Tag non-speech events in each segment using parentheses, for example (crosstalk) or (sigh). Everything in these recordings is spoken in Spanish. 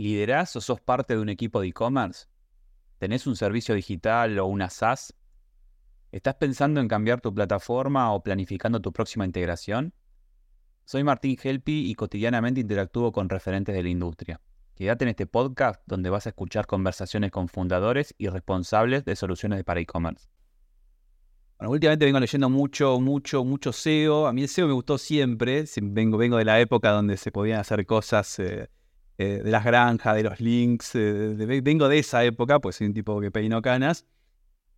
¿Liderás o sos parte de un equipo de e-commerce? ¿Tenés un servicio digital o una SaaS? ¿Estás pensando en cambiar tu plataforma o planificando tu próxima integración? Soy Martín Helpi y cotidianamente interactúo con referentes de la industria. Quédate en este podcast donde vas a escuchar conversaciones con fundadores y responsables de soluciones para e-commerce. Bueno, últimamente vengo leyendo mucho, mucho, mucho SEO. A mí el SEO me gustó siempre. Vengo, vengo de la época donde se podían hacer cosas eh, eh, de las granjas, de los links. Eh, vengo de esa época, pues soy un tipo que peinó canas.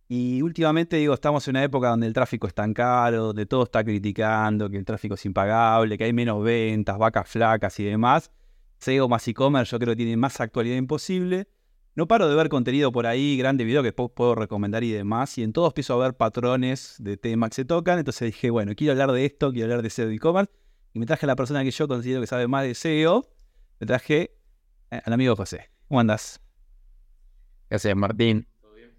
Y últimamente digo, estamos en una época donde el tráfico es tan caro, donde todo está criticando, que el tráfico es impagable, que hay menos ventas, vacas flacas y demás. SEO más e-commerce yo creo que tiene más actualidad imposible. No paro de ver contenido por ahí, grande video que puedo recomendar y demás. Y en todos empiezo a ver patrones de temas que se tocan. Entonces dije, bueno, quiero hablar de esto, quiero hablar de SEO de e-commerce. Y me traje a la persona que yo considero que sabe más de SEO. Me traje eh, al amigo José. ¿Cómo andas? Gracias, Martín. ¿Todo bien?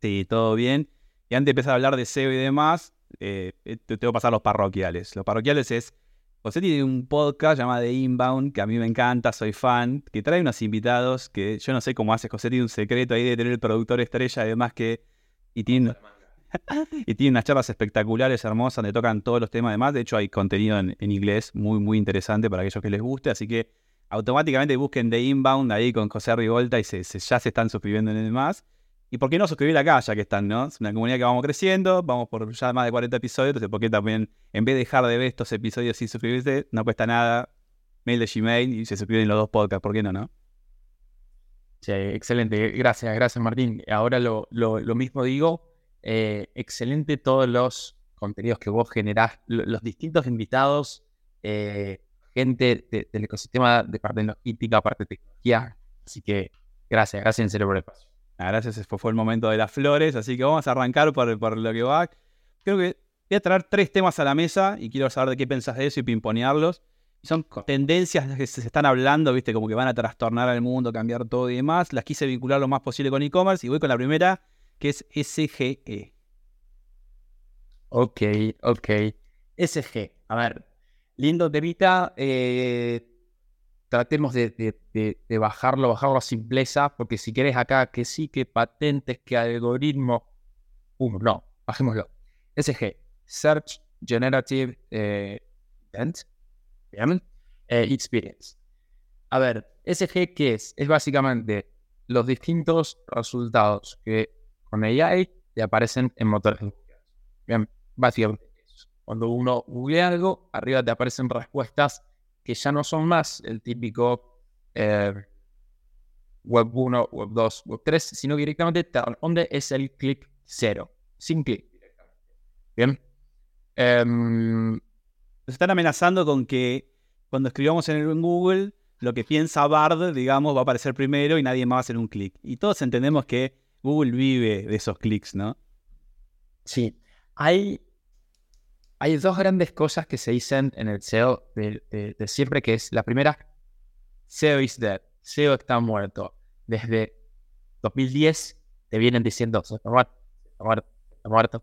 Sí, todo bien. Y antes de empezar a hablar de SEO y demás, eh, eh, te tengo que pasar los parroquiales. Los parroquiales es José tiene un podcast llamado The Inbound, que a mí me encanta, soy fan, que trae unos invitados que yo no sé cómo hace. José tiene un secreto ahí de tener el productor estrella, además que. Y tiene, (laughs) y tiene unas charlas espectaculares, hermosas, donde tocan todos los temas. Además, de hecho, hay contenido en, inglés muy, muy interesante para aquellos que les guste. Así que automáticamente busquen The Inbound ahí con José Rivolta y ya se están suscribiendo en el más. ¿Y por qué no suscribir acá ya que están, no? Es una comunidad que vamos creciendo, vamos por ya más de 40 episodios, entonces ¿por qué también, en vez de dejar de ver estos episodios sin suscribirse, no cuesta nada, mail de Gmail y se suscriben los dos podcasts, ¿por qué no, no? Sí, excelente, gracias, gracias Martín. Ahora lo, mismo digo, eh, excelente todos los contenidos que vos generás, los distintos invitados, eh, gente del ecosistema de parte de logística, parte de tecnología, así que gracias, gracias en serio por el espacio. Ah, gracias, fue, fue el momento de las flores, así que vamos a arrancar por, lo que va. Creo que voy a traer tres temas a la mesa y quiero saber de qué pensás de eso y pimponearlos. Son tendencias que se están hablando, viste, como que van a trastornar al mundo, cambiar todo y demás. Las quise vincular lo más posible con e-commerce y voy con la primera, que es SGE. Ok, ok. SG. A ver, lindo temita. Eh, tratemos de, bajarlo, bajarlo a simpleza, porque si querés acá que sí, que patentes, que algoritmo, uno, no, bajémoslo. SG, Search Generative eh, Event, eh, Experience. A ver, SG, ¿qué es? Es básicamente los distintos resultados que con AI te aparecen en motores de búsqueda. Bien, básicamente. Cuando uno googlea algo, arriba te aparecen respuestas que ya no son más el típico eh, web 1, web 2, web 3, sino que directamente te responde es el clic cero, sin clic directamente. Bien. Em, Nos están amenazando con que cuando escribamos en, en Google, lo que piensa Bard, digamos, va a aparecer primero y nadie más va a hacer un clic. Y todos entendemos que Google vive de esos clics, ¿no? Sí. Hay hay dos grandes cosas que se dicen en el SEO de, siempre, que es la primera, SEO is dead, SEO está muerto. Desde 2010 te vienen diciendo, está muerto, muerto, muerto.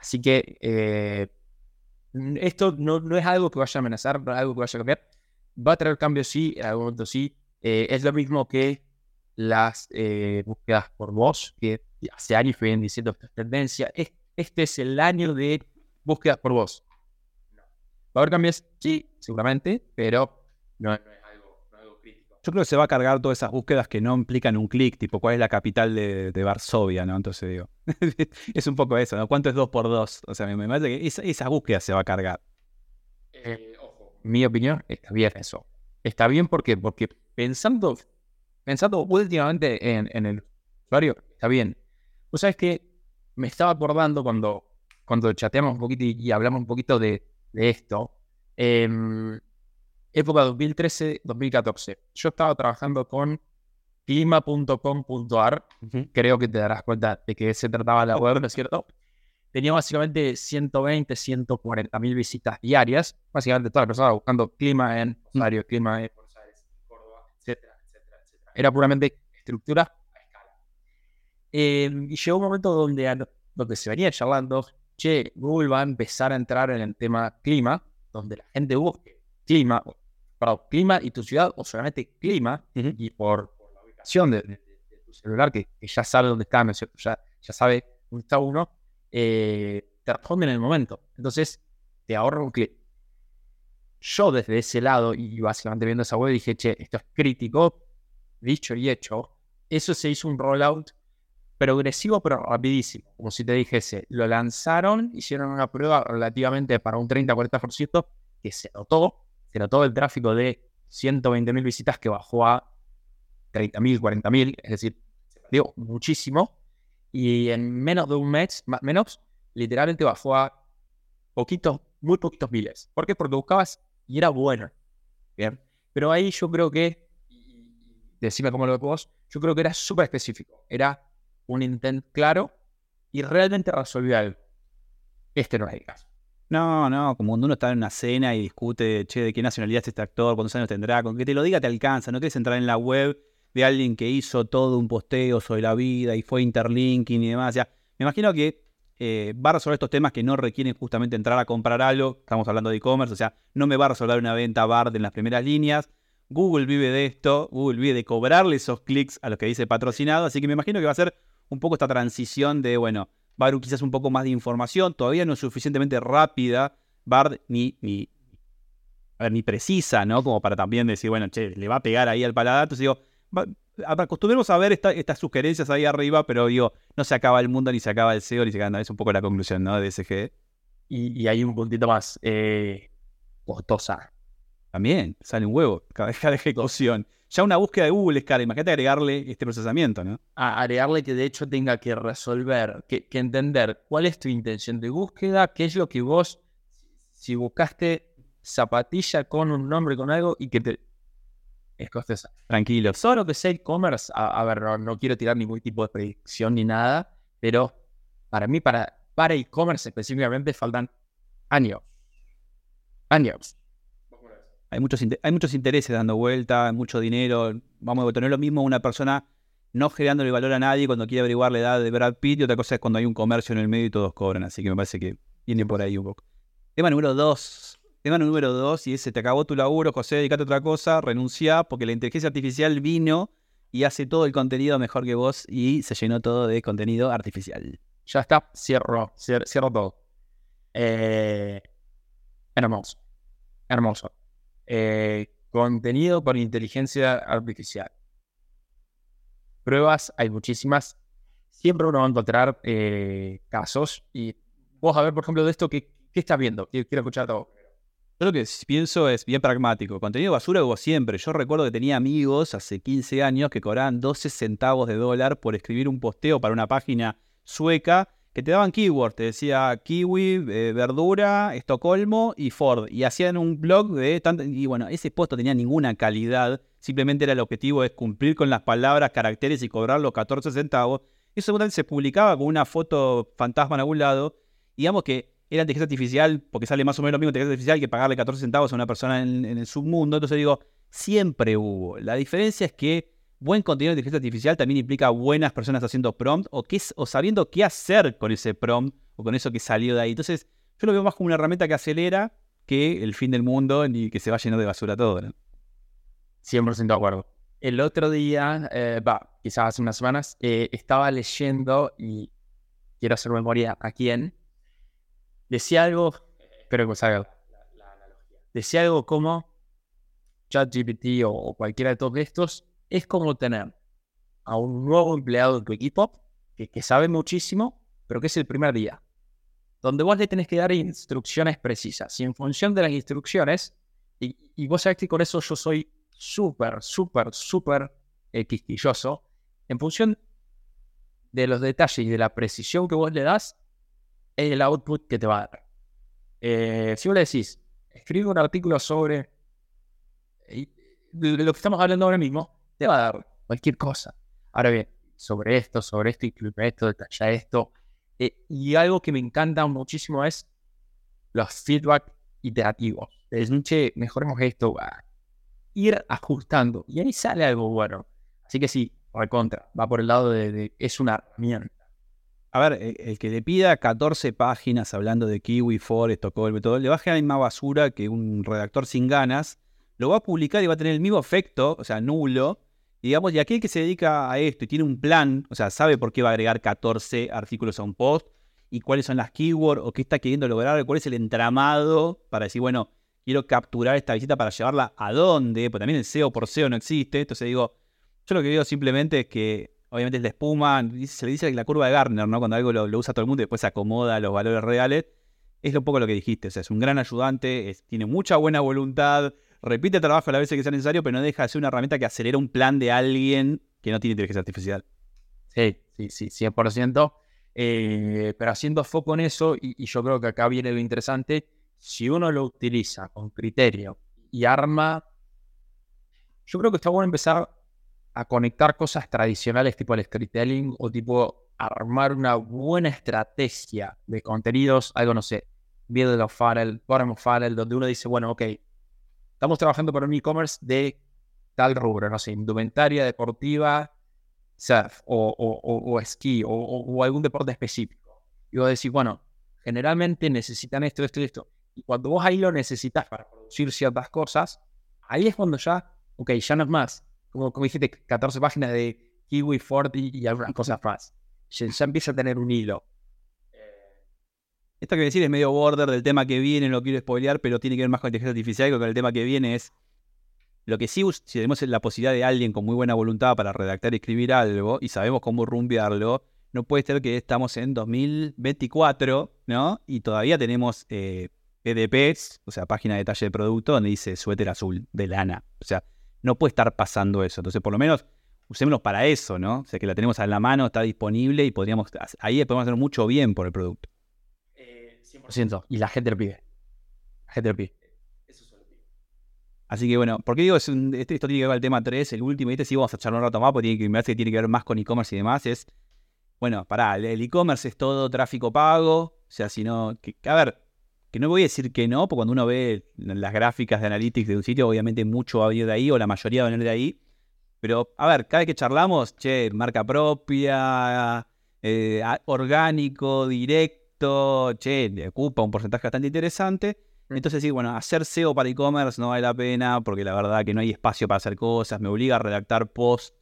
Así que eh, esto no, no, es algo que vaya a amenazar, no es algo que vaya a cambiar. Va a traer cambios, sí, en algún momento sí. Eh, es lo mismo que las eh, búsquedas por voz, que hace años vienen diciendo esta tendencia. Este es el año de búsquedas por voz. ¿Va a haber cambios? Sí, seguramente, pero no, es algo, crítico. Yo creo que se va a cargar todas esas búsquedas que no implican un clic, tipo cuál es la capital de, Varsovia, ¿no? Entonces digo, (laughs) es un poco eso, ¿no? ¿Cuánto es 2 por 2? O sea, me, parece que esa, esa, búsqueda se va a cargar. Eh, ojo, mi opinión está bien eso. Está bien porque, porque pensando, pensando últimamente en, en el usuario, está bien. Vos sabes que me estaba acordando cuando cuando chateamos un poquito y, hablamos un poquito de, esto, em, época 2013-2014, yo estaba trabajando con clima.com.ar, creo que te darás cuenta de que se trataba la web, ¿no es cierto? (laughs) Tenía básicamente 120, 140 mil visitas diarias, básicamente todas las personas buscando clima en Rosario, clima en Buenos Aires, Córdoba, etcétera, etcétera, etcétera. Era puramente estructura a escala. Em, y llegó un momento donde, donde se venía charlando che, Google va a empezar a entrar en el tema clima, donde la gente busque clima, para clima y tu ciudad, o solamente clima, y por, la ubicación de, tu celular, que, ya sabe dónde está. Ya, ya sabe dónde está uno, eh, te responde en el momento. Entonces, te ahorra un clic. Yo desde ese lado, y básicamente viendo esa web, dije, che, esto es crítico, dicho y hecho. Eso se hizo un rollout progresivo pero rapidísimo. Como si te dijese, lo lanzaron, hicieron una prueba relativamente para un 30-40% que se notó, se notó el tráfico de 120.000 visitas que bajó a 30.000, 40.000, es decir, perdió muchísimo. Y en menos de un mes, más menos, literalmente bajó a poquitos, muy poquitos miles. ¿Por qué? Porque buscabas y era bueno. Bien. Pero ahí yo creo que, decime cómo lo ves vos, yo creo que era súper específico. Era un intento claro y realmente resolvió algo. Este no es el caso. No, no, como cuando uno está en una cena y discute, che, de qué nacionalidad es este actor, cuántos años tendrá, con que te lo diga te alcanza, no quieres entrar en la web de alguien que hizo todo un posteo sobre la vida y fue interlinking y demás. Ya, me imagino que eh, va a resolver estos temas que no requieren justamente entrar a comprar algo, estamos hablando de e-commerce, o sea, no me va a resolver una venta BARD en las primeras líneas, Google vive de esto, Google vive de cobrarle esos clics a los que dice patrocinado, así que me imagino que va a ser un poco esta transición de, bueno, Bard quizás un poco más de información, todavía no es suficientemente rápida, Bard ni, ni, ni precisa, ¿no? Como para también decir, bueno, che, le va a pegar ahí al paladar. Entonces digo, acostumbremos a ver estas sugerencias ahí arriba, pero digo, no se acaba el mundo, ni se acaba el SEO, ni se acaba, es un poco la conclusión, ¿no? De SG. Y, y hay un puntito más, eh, costosa. También, sale un huevo cada de ejecución ya una búsqueda de Google es cara. Imagínate agregarle este procesamiento, ¿no? A agregarle que de hecho tenga que resolver, que, entender cuál es tu intención de búsqueda, qué es lo que vos, si buscaste zapatilla con un nombre, con algo, y que te... Es costosa. Tranquilo. Solo que sea e-commerce, a, ver, no, quiero tirar ningún tipo de predicción ni nada, pero para mí, para, para e-commerce específicamente, faltan años. Años hay muchos, hay muchos intereses dando vuelta, mucho dinero. Vamos a tener lo mismo una persona no generándole valor a nadie cuando quiere averiguar la edad de Brad Pitt y otra cosa es cuando hay un comercio en el medio y todos cobran. Así que me parece que viene por ahí un poco. Tema número dos. Tema número dos, y ese te acabó tu laburo, José, dedicate a otra cosa, renuncia, porque la inteligencia artificial vino y hace todo el contenido mejor que vos y se llenó todo de contenido artificial. Ya está, cierro, cierro, todo. Eh, hermoso, hermoso. Eh, contenido con inteligencia artificial. Pruebas, hay muchísimas. Siempre uno va a encontrar eh, casos. Y vos a ver, por ejemplo, de esto, ¿qué, estás viendo? Quiero, escuchar todo. Yo lo que pienso es bien pragmático. Contenido basura hubo siempre. Yo recuerdo que tenía amigos hace 15 años que cobraban 12 centavos de dólar por escribir un posteo para una página sueca que te daban keywords, te decía kiwi, eh, verdura, Estocolmo y Ford. Y hacían un blog de tanto. Y bueno, ese puesto tenía ninguna calidad. Simplemente era el objetivo es cumplir con las palabras, caracteres y cobrar los 14 centavos. Eso seguramente se publicaba con una foto fantasma en algún lado. Digamos que era inteligencia artificial, porque sale más o menos lo mismo inteligencia artificial que pagarle 14 centavos a una persona en el submundo. Entonces digo, siempre hubo. La diferencia es que buen contenido de inteligencia artificial también implica buenas personas haciendo prompt o, qué, o sabiendo qué hacer con ese prompt o con eso que salió de ahí. Entonces, yo lo veo más como una herramienta que acelera que el fin del mundo y que se va lleno de basura todo. ¿no? 100% de acuerdo. El otro día, eh, va, quizás hace unas semanas, eh, estaba leyendo y quiero hacer memoria a quién. Decía algo, espero que os haga la, analogía. Decía algo como ChatGPT o, o cualquiera de todos estos es como tener a un nuevo empleado en tu equipo que, sabe muchísimo, pero que es el primer día, donde vos le tenés que dar instrucciones precisas. Y en función de las instrucciones, y, vos sabés que con eso yo soy súper, súper, súper quisquilloso, en función de los detalles y de la precisión que vos le das, es el output que te va a dar. Eh, si vos le decís, escribe un artículo sobre lo que estamos hablando ahora mismo, te va a dar cualquier cosa. Ahora bien, sobre esto, sobre esto, incluye esto, detalla esto. Eh, y algo que me encanta muchísimo es los feedback iterativos. Es che, mejoremos esto, ir ajustando. Y ahí sale algo bueno. Así que sí, contra, va por el lado de, es una herramienta. A ver, el, que le pida 14 páginas hablando de Kiwi, For, Estocolmo y todo, le va a generar más basura que un redactor sin ganas lo va a publicar y va a tener el mismo efecto, o sea, nulo. Digamos, y aquel que se dedica a esto y tiene un plan, o sea, sabe por qué va a agregar 14 artículos a un post y cuáles son las keywords o qué está queriendo lograr, cuál es el entramado para decir, bueno, quiero capturar esta visita para llevarla a dónde, porque también el SEO por SEO no existe. Entonces digo, yo lo que digo simplemente es que obviamente es la espuma, se le dice la curva de Gartner, ¿no? Cuando algo lo, usa todo el mundo y después se acomoda a los valores reales. Es un poco lo que dijiste, o sea, es un gran ayudante, tiene mucha buena voluntad, repite el trabajo a la vez que sea necesario, pero no deja de ser una herramienta que acelera un plan de alguien que no tiene inteligencia artificial. Sí, sí, sí, 100%. Eh, pero haciendo foco en eso, y, yo creo que acá viene lo interesante, si uno lo utiliza con criterio y arma, yo creo que está bueno empezar a conectar cosas tradicionales tipo el storytelling o tipo armar una buena estrategia de contenidos, algo no sé, middle of funnel, bottom funnel, donde uno dice, bueno, ok, estamos trabajando para un e-commerce de tal rubro, no sé, indumentaria deportiva, surf o, o, esquí o, algún deporte específico. Y vos decís, bueno, generalmente necesitan esto, esto y esto. Y cuando vos ahí lo necesitas para producir ciertas cosas, ahí es cuando ya, ok, ya no es más, como, como dijiste, 14 páginas de Kiwi, Ford y, algunas cosas más. Ya, empieza a tener un hilo. Esto que decir es medio border del tema que viene, no quiero spoilear, pero tiene que ver más con inteligencia artificial que con el tema que viene es lo que sí, si tenemos la posibilidad de alguien con muy buena voluntad para redactar y escribir algo y sabemos cómo rumbearlo, no puede ser que estamos en 2024, ¿no? Y todavía tenemos eh, o sea, página de detalle de producto, donde dice suéter azul de lana. O sea, no puede estar pasando eso. Entonces, por lo menos, usémoslo para eso, ¿no? O sea, que la tenemos a la mano, está disponible y podríamos, ahí podemos hacer mucho bien por el producto. 100%. Y la gente lo pide. La gente lo pide. Eso. Así que bueno, ¿por qué digo es este, esto tiene que ver con el tema 3, el último, y este sí vamos a charlar un rato más, porque tiene que, me que tiene que ver más con e-commerce y demás, es, bueno, pará, el e-commerce es todo tráfico pago, o sea, si no, que, a ver, que no voy a decir que no, porque cuando uno ve las gráficas de analytics de un sitio, obviamente mucho va a venir de ahí, o la mayoría va a venir de ahí, pero a ver, cada vez que charlamos, che, marca propia, eh, orgánico, directo, che, ocupa un porcentaje bastante interesante. Mm. Entonces, sí, bueno, hacer SEO para e-commerce no vale la pena porque la verdad que no hay espacio para hacer cosas, me obliga a redactar post,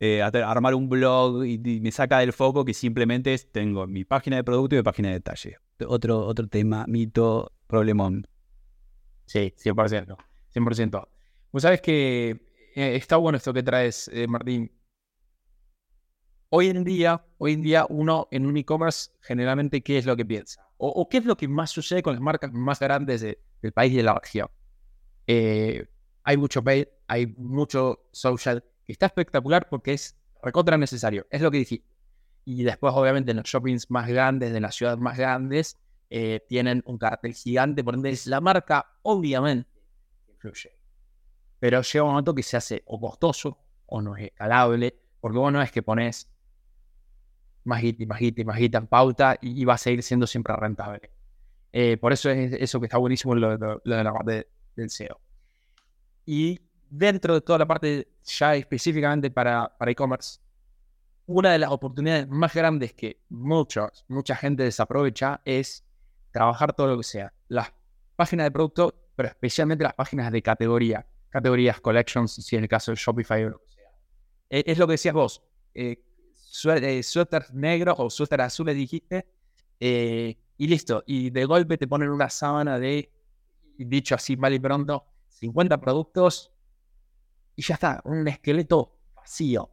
eh, a, armar un blog y, me saca del foco que simplemente es, tengo mi página de producto y mi página de detalle. Otro, otro tema, mito, problemón. Sí, 100%. 100%. Vos sabes que eh, está bueno esto que traes, eh, Martín. Hoy en día, hoy en día uno en un e-commerce generalmente qué es lo que piensa o, qué es lo que más sucede con las marcas más grandes del país y de la región. Eh, hay mucho paid, hay mucho social que está espectacular porque es recontra necesario, es lo que dijiste. Y después, obviamente, en los shoppings más grandes, de las ciudades más grandes, eh, tienen un cartel gigante, por ende, la marca, obviamente, influye. Pero llega un momento que se hace o costoso o no es escalable, porque vos no es que pones más y más y más en pauta y, va a seguir siendo siempre rentable. Eh, por eso es eso que está buenísimo lo, de la parte del SEO. Y dentro de toda la parte ya específicamente para, para e-commerce, una de las oportunidades más grandes que muchos, mucha gente desaprovecha es trabajar todo lo que sea. Las páginas de producto, pero especialmente las páginas de categoría, categorías, collections, si es el caso de Shopify o lo que sea. E, es, lo que decías vos. Eh, eh, suéter negro o suéter azules dijiste, eh, y listo. Y de golpe te ponen una sábana de, dicho así mal y pronto, 50 productos y ya está, un esqueleto vacío.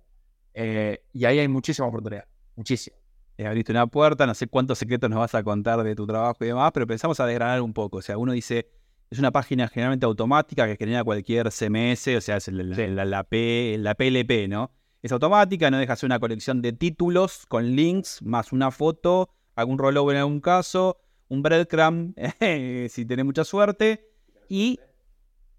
Eh, y ahí hay muchísima oportunidad, muchísimo. abriste una puerta, no sé cuántos secretos nos vas a contar de tu trabajo y demás, pero pensamos a desgranar un poco. O sea, uno dice, es una página generalmente automática que genera cualquier CMS, o sea, es la, la, P, la PLP, ¿no? Es automática, no deja ser una colección de títulos con links, más una foto, algún rollover en algún caso, un breadcrumb, (laughs) si tenés mucha suerte. Y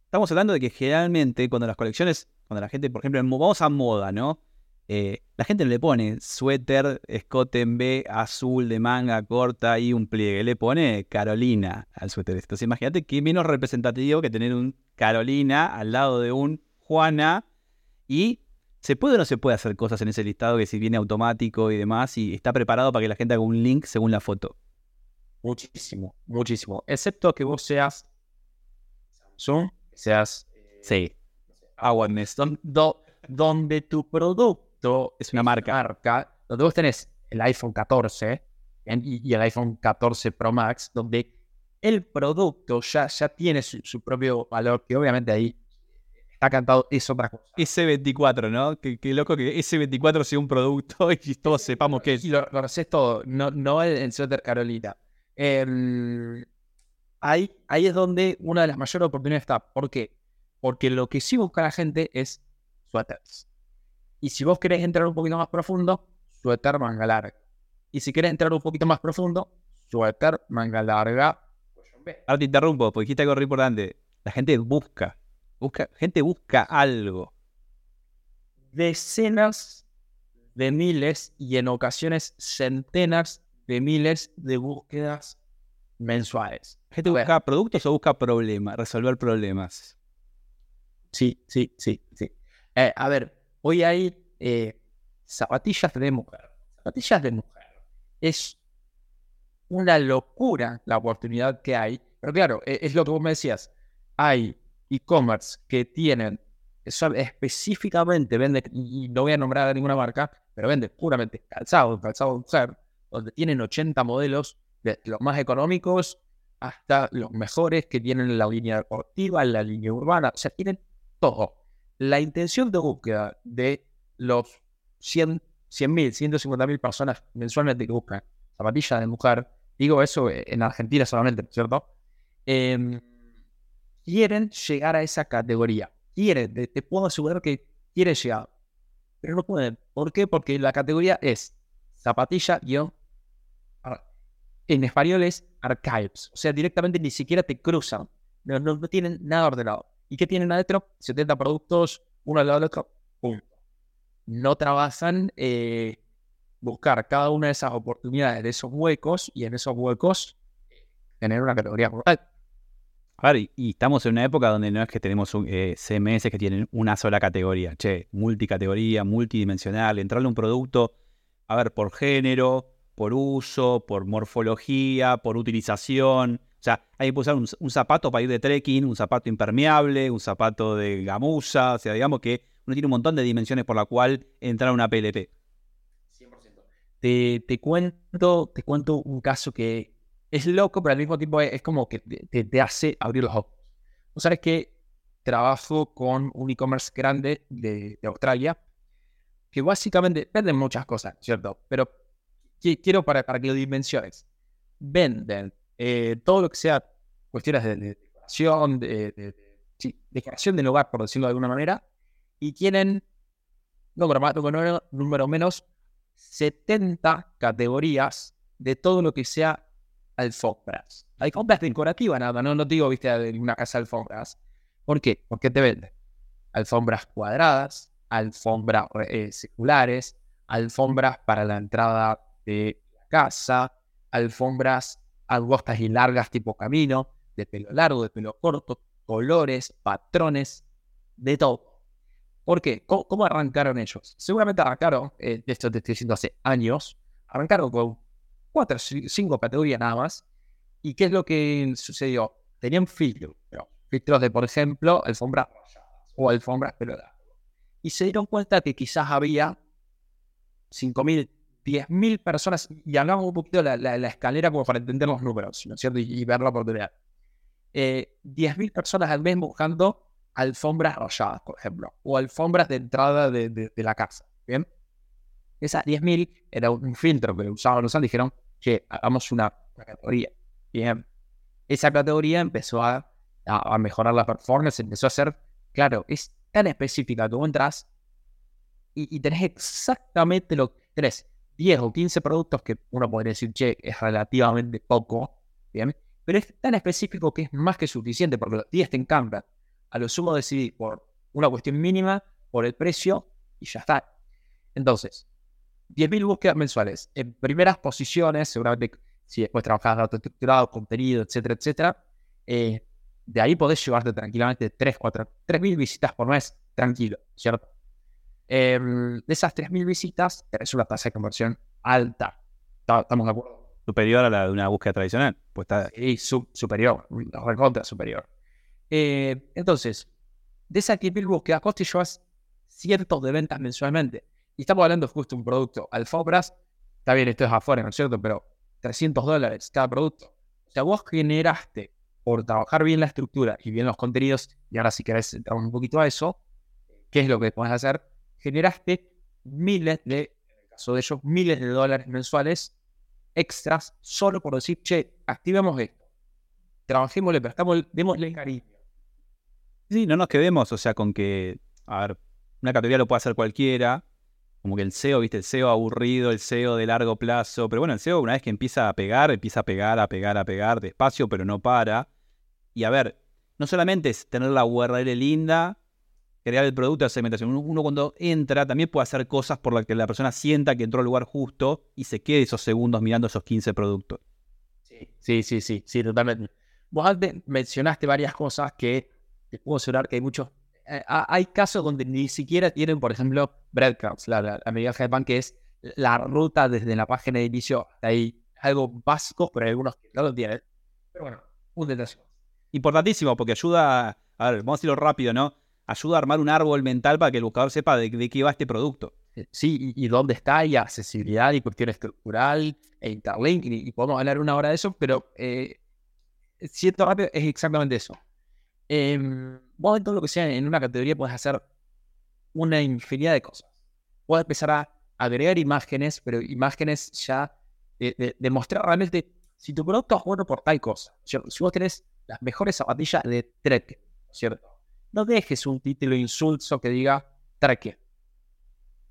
estamos hablando de que generalmente cuando las colecciones, cuando la gente, por ejemplo, vamos a moda, ¿no? Eh, la gente no le pone suéter, escote en B, azul, de manga corta y un pliegue. Le pone Carolina al suéter. Entonces imagínate que menos representativo que tener un Carolina al lado de un Juana y ¿Se puede o no se puede hacer cosas en ese listado que si viene automático y demás y está preparado para que la gente haga un link según la foto? Muchísimo, muchísimo. Excepto que vos seas Samsung, seas Sí. Awareness. don- do- donde tu producto Es una marca. marca, donde vos tenés el iPhone 14 en- y, y el iPhone 14 Pro Max, donde el producto ya, ya tiene su, su propio valor, que obviamente ahí está cantado, es otra cosa. S24, ¿no? Qué, qué loco que S24 sea un producto (laughs) y todos sepamos que es. Y lo conoces todo, no, no el, el suéter Carolina. Em, ahí, ahí es donde una de las mayores oportunidades está. ¿Por qué? Porque lo que sí busca la gente es suéteres. Y si vos querés entrar un poquito más profundo, suéter manga larga. Y si querés entrar un poquito más profundo, suéter manga larga. Ahora te interrumpo, porque dijiste algo re importante. La gente busca. Busca gente busca algo. Decenas de miles y en ocasiones centenas de miles de búsquedas mensuales. ¿La gente busca productos o busca problemas? Resolver problemas. Sí, sí, sí, sí. Eh, a ver, hoy hay eh, zapatillas de mujer. Zapatillas de mujer. Es una locura la oportunidad que hay. Pero claro, e- es lo que vos me decías. Hay e-commerce que tienen, son específicamente venden, y no voy a nombrar a ninguna marca, pero venden puramente calzado, calzado de mujer, donde tienen 80 modelos, de los más económicos hasta los mejores que tienen la línea deportiva, la línea urbana, o sea, tienen todo. La intención de búsqueda de los 100 100.000, 150.000 personas mensualmente que buscan zapatillas de mujer, digo eso eh, en Argentina solamente, ¿cierto? Em, quieren llegar a esa categoría. Quieren, te, puedo asegurar que quieren llegar, pero no pueden. ¿Por qué? Porque la categoría es zapatilla guion en español es archives, o sea, directamente ni siquiera te cruzan, no, no, tienen nada ordenado. ¿Y qué tienen adentro? 70 productos, uno al lado del otro, punto. No trabajan eh, buscar cada una de esas oportunidades, de esos huecos, y en esos huecos eh, tener una categoría rural. A ver, y, estamos en una época donde no es que tenemos un, eh, CMS que tienen una sola categoría, che, multicategoría, multidimensional, entrarle a un producto, a ver, por género, por uso, por morfología, por utilización. O sea, hay que usar un, un zapato para ir de trekking, un zapato impermeable, un zapato de gamuza, o sea, digamos que uno tiene un montón de dimensiones por la cual entrar a una PLP. Te, te cuento, te cuento un caso que es loco, pero al mismo tiempo es, es como que te, te- hace abrir los ojos. Sabes que trabajo con un e-commerce grande de, de Australia, que básicamente venden muchas cosas, ¿cierto? Pero qui- quiero para, para que lo dimensiones. Venden eh, todo lo que sea cuestiones de, de decoración, de, de- sí, decoración del hogar, por decirlo de alguna manera, y tienen, número más, número, número menos, 70 categorías de todo lo que sea alfombras. Alfombras decorativas, nada, no, no te digo, viste, de una casa de alfombras. ¿Por qué? Porque te venden alfombras cuadradas, alfombras eh, circulares, alfombras para la entrada de la casa, alfombras angostas y largas tipo camino, de pelo largo, de pelo corto, colores, patrones, de todo. ¿Por qué? ¿Cómo, cómo arrancaron ellos? Seguramente arrancaron, eh, esto te estoy diciendo hace años, arrancaron con cuatro cinco categorías nada más. ¿Y qué es lo que sucedió? Tenían filtros, filtros de, por ejemplo, alfombras o alfombras pelo largo. Y se dieron cuenta que quizás había 5.000, 10.000 personas, y hablamos un poquito de la, la- la escalera como para entender los números, ¿no es cierto? Y, y ver la oportunidad. Eh, 10.000 personas al mes buscando alfombras rayadas, por ejemplo, o alfombras de entrada de, de- de la casa, ¿bien? Esas 10.000 era un filtro que usaban los dijeron, que hagamos una, categoría, ¿bien? Esa categoría empezó a, a- mejorar la performance, empezó a ser, claro, es tan específica vos entras y, y tenés exactamente lo que tenés, 10 o 15 productos que uno podría decir, che, es relativamente poco, ¿bien? Pero es tan específico que es más que suficiente porque los 10 te encantan. A lo sumo decidí por una cuestión mínima, por el precio y ya está. Entonces, 10.000 búsquedas mensuales. En primeras posiciones, seguramente si después trabajas datos estructurados, contenido, etcétera, etcétera, eh, de ahí podés llevarte tranquilamente 3, 4, 3.000 visitas por mes, tranquilo, ¿cierto? Em, de esas 3.000 visitas, tenés una tasa de conversión alta. ¿Está- ¿Estamos de acuerdo? Superior a la de una búsqueda tradicional. Pues está, Sí, su- superior, recontra superior. Eh, entonces, de esas 10.000 búsquedas, vos te llevas cientos de ventas mensualmente. Y estamos hablando justo de un producto. Alfobras, está bien, esto es afuera, ¿no es cierto? Pero 300 dólares cada producto. O sea, vos generaste por trabajar bien la estructura y bien los contenidos, y ahora si querés entrar un poquito a eso, ¿qué es lo que puedes hacer? Generaste miles de, en el caso de ellos, miles de dólares mensuales extras solo por decir, che, activemos esto. Trabajémosle, prestamos, démosle cariño. Sí, no nos quedemos, o sea, con que, a ver, una categoría lo puede hacer cualquiera, como que el SEO, viste, el SEO aburrido, el SEO de largo plazo, pero bueno, el SEO una vez que empieza a pegar, empieza a pegar, a pegar, a pegar, despacio, pero no para. Y a ver, no solamente es tener la URL linda, crear el producto de segmentación, uno cuando entra también puede hacer cosas por las que la persona sienta que entró al lugar justo y se quede esos segundos mirando esos 15 productos. Sí, sí, sí, sí, totalmente. Vos antes mencionaste varias cosas que te puedo asegurar que hay muchos eh, hay casos donde ni siquiera tienen, por ejemplo, breadcrumbs, la, la, la medida Headband, que es la ruta desde la página de inicio ahí. Algo básico, pero hay algunos que no lo tienen. Pero bueno, un detalle Importantísimo, porque ayuda, a ver, vamos a decirlo rápido, ¿no? Ayuda a armar un árbol mental para que el buscador sepa de, qué va este producto. Eh, sí, y, dónde está, y accesibilidad, y cuestión estructural, e interlink, y, podemos hablar una hora de eso, pero eh, siento rápido, es exactamente eso. Eh, vos en todo lo que sea en una categoría puedes hacer una infinidad de cosas. Puedes empezar a agregar imágenes, pero imágenes ya de, mostrar realmente si tu producto es bueno por tal cosa. Si vos tenés las mejores zapatillas de trek, ¿cierto? No dejes un título insulso que diga trek.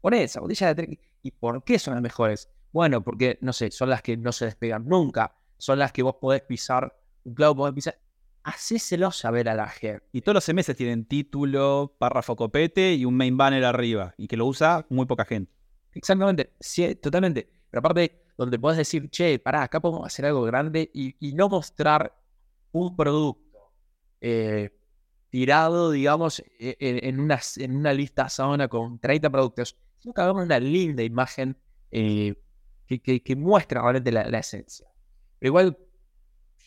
Poné zapatillas de trek. ¿Y por qué son las mejores? Bueno, porque, no sé, son las que no se despegan nunca. Son las que vos podés pisar, un clavo podés pisar hacéselo saber a la gente. Y todos los CMS tienen título, párrafo copete y un main banner arriba, y que lo usa muy poca gente. Exactamente, sí, totalmente. Pero aparte, donde puedes decir, che, pará, acá podemos hacer algo grande y, no mostrar un producto eh, tirado, digamos, e, e, en, una, en una lista zona con 30 productos, sino que hagamos una linda imagen eh, que, muestra realmente la, la esencia. Pero igual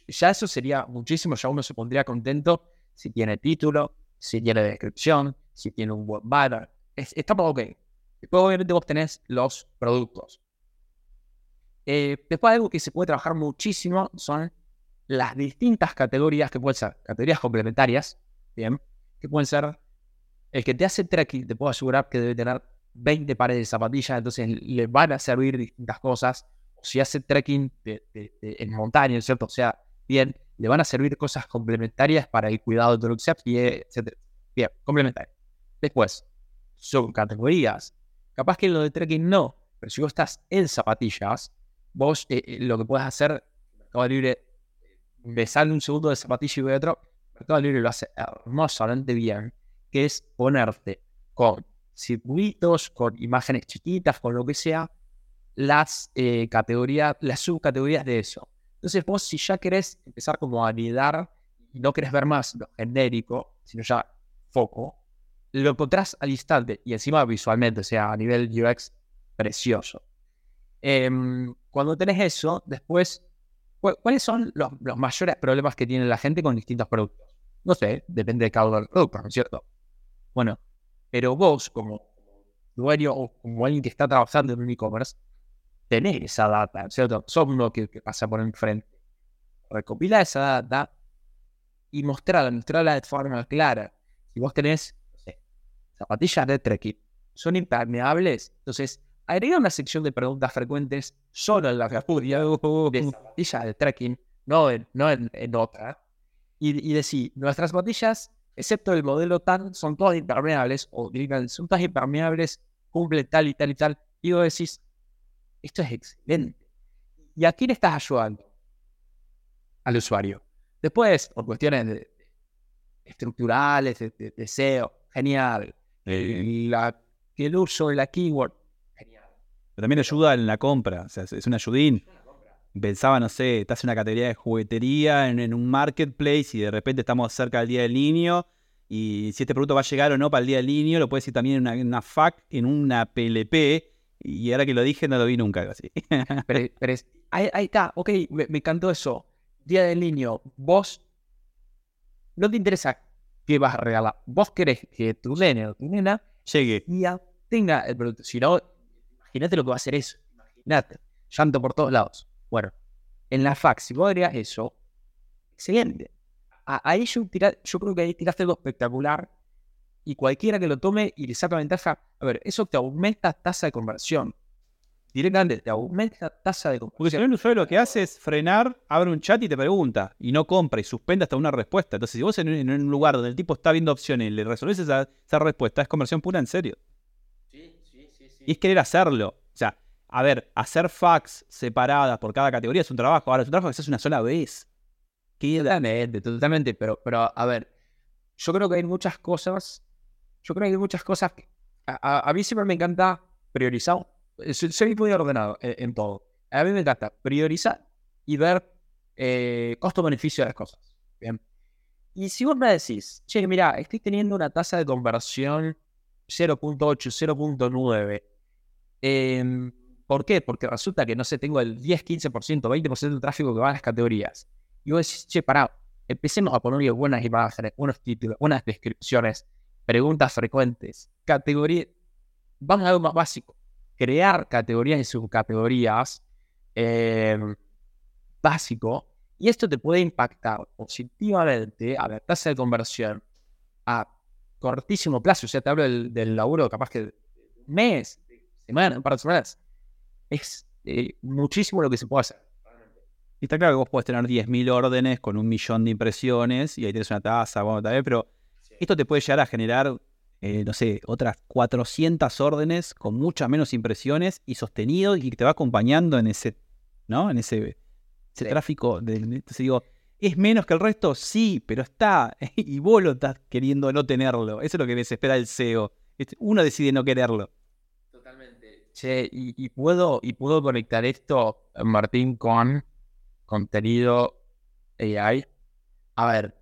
ya eso sería muchísimo, ya uno se pondría contento si tiene título, si tiene descripción, si tiene un buen banner. estamos ok. Después obviamente vos tenés los productos. Eh, después algo que se puede trabajar muchísimo son las distintas categorías que pueden ser categorías complementarias, bien, que pueden ser el que te hace trekking, te puedo asegurar que debe tener 20 pares de zapatillas, entonces le van a servir distintas cosas. Si hace trekking en montaña, ¿cierto? O sea, bien, le van a servir cosas complementarias para el cuidado de tu y etc. Bien, complementario. Después, son categorías. Capaz que lo de trekking no, pero si vos estás en zapatillas, vos eh, eh, lo que puedes hacer, Mercado Libre, me sale un segundo de zapatilla y voy a otro, Mercado Libre lo hace hermosamente bien, que es ponerte con circuitos, con imágenes chiquitas, con lo que sea, las eh, categorías, las subcategorías de eso. Entonces vos si ya querés empezar como a anidar y no querés ver más lo genérico, sino ya foco, lo encontrás al instante y encima visualmente, o sea, a nivel UX precioso. Em, cuando tenés eso, después, ¿cuáles son los, mayores problemas que tiene la gente con distintos productos? No sé, depende de cada uno de los productos, ¿no es cierto? Bueno, pero vos como dueño o como alguien que está trabajando en un e-commerce, tener esa data, ¿cierto? Son uno que, pasa por enfrente. Recopilar esa data y mostrarla, mostrarla de forma clara. Si vos tenés, no sé, zapatillas de trekking, son impermeables, entonces agrega una sección de preguntas frecuentes solo en la categoría (laughs) de zapatillas de trekking, no en, no en, otra. Y, y decir, nuestras zapatillas, excepto el modelo TAN, son todas impermeables, o digan, son todas impermeables, cumple tal y tal y tal. Y vos decís, esto es excelente. ¿Y a quién estás ayudando? Al usuario. Después, por cuestiones estructurales, de, SEO, genial. La, el uso de la keyword, genial. Pero también ayuda en la compra, o sea, es un ayudín. Pensaba, no sé, estás en una categoría de juguetería, en, un marketplace y de repente estamos cerca del Día del Niño y si este producto va a llegar o no para el Día del Niño, lo puedes ir también en una, en una FAQ, en una PLP y ahora que lo dije, no lo vi nunca así. (laughs) pero, ahí, está, ok, me, encantó eso. Día del niño, vos no te interesa ¿qué vas a regalar? Vos querés que tu nene o tu nena Llegue. y tenga el producto. Si no, imagínate lo que va a hacer eso. Imagínate. Llanto por todos lados. Bueno, en la fax, si vos agregas eso, excelente. Ahí yo, tira- yo creo que ahí tiraste algo espectacular y cualquiera que lo tome y le saca ventaja, a ver, eso te aumenta tasa de conversión. Directamente te aumenta tasa de Porque si conversión. no, el usuario lo que hace es frenar, abre un chat y te pregunta. Y no compra y suspende hasta una respuesta. Entonces, si vos en, un- en un lugar donde el tipo está viendo opciones y le resolvés esa, esa respuesta, es conversión pura en serio. Y es querer hacerlo. O sea, a ver, hacer fax separadas por cada categoría es un trabajo. Ahora, es un trabajo que se hace una sola vez. Totalmente, totalmente, pero, pero a ver, yo creo que hay muchas cosas, yo creo que hay muchas cosas, que- a, a- a mí siempre me encanta priorizar, eh, soy, soy muy ordenado en, en todo, a mí me encanta priorizar y ver eh, costo-beneficio de las cosas, bien, y si vos me decís, che, mira, estoy teniendo una tasa de conversión 0.8, 0.9, em, ¿por qué? Porque resulta que, no sé, tengo el 10, 15%, 20% del tráfico que va a las categorías, y vos decís, che, pará, empecemos a ponerle buenas imágenes, buenos títulos, buenas descripciones, preguntas frecuentes, categoría. Vamos a algo más básico. Crear categorías y subcategorías eh, básico. Y esto te puede impactar positivamente a la tasa de conversión a cortísimo plazo. O sea, te hablo del, laburo capaz que un mes, semana, un par de semanas. Es eh, muchísimo lo que se puede hacer. Y está claro que vos podés tener 10.000 órdenes con un millón de impresiones y ahí tenés una tasa, bueno, también, pero esto te puede llegar a generar, eh, no sé, otras 400 órdenes con muchas menos impresiones y sostenido y que te va acompañando en ese, ¿no? En ese, ese Sí. tráfico. De, entonces digo, ¿es menos que el resto? Sí, pero está. (laughs) Y vos lo estás queriendo no tenerlo. Eso es lo que desespera el SEO. Uno decide no quererlo. Totalmente. Che, y, y puedo, y puedo conectar esto, Martín, con contenido AI. A ver,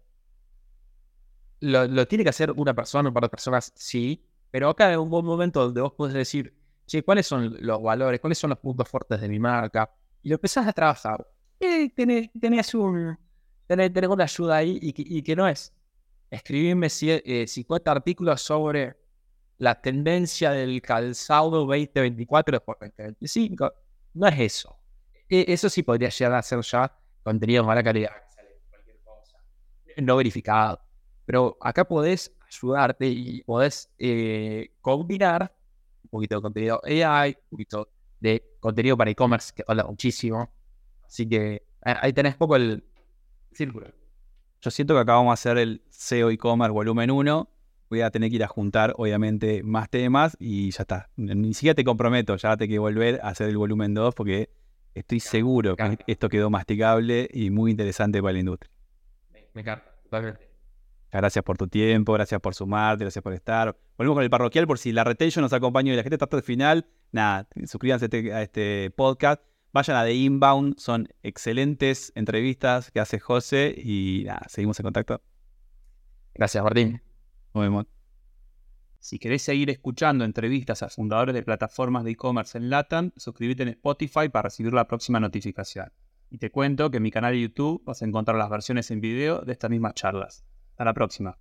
lo, tiene que hacer una persona, un par de personas, sí, pero acá hay un buen momento donde vos podés decir, che, ¿cuáles son los valores? ¿Cuáles son los puntos fuertes de mi marca? Y lo empezás a trabajar. Y tenés, un, tenés, tenés una ayuda ahí y que, y no es escribirme cie- eh, 50 artículos sobre la tendencia del calzado 2024 por 2025. No es eso. E- Eso sí podría llegar a ser ya contenido de mala calidad. No verificado. Pero acá podés ayudarte y podés eh, combinar un poquito de contenido AI, un poquito de contenido para e-commerce que habla muchísimo. Así que ahí tenés poco el círculo. Yo siento que acá vamos a hacer el SEO e-commerce volumen 1. Voy a tener que ir a juntar, obviamente, más temas y ya está. Ni siquiera te comprometo, ya te que volver a hacer el volumen 2 porque estoy seguro que esto quedó masticable y muy interesante para la industria. Me, me encanta, totalmente. Gracias por tu tiempo, gracias por sumarte, gracias por estar. Volvemos con el parroquial por si la retention nos acompaña y la gente está hasta el final. Nada, suscríbanse a este, a este podcast. Vayan a The Inbound, son excelentes entrevistas que hace José y nada, seguimos en contacto. Gracias, Martín. Nos vemos. Si querés seguir escuchando entrevistas a fundadores de plataformas de e-commerce en LATAM, suscríbete en Spotify para recibir la próxima notificación. Y te cuento que en mi canal de YouTube vas a encontrar las versiones en video de estas mismas charlas. Hasta la próxima.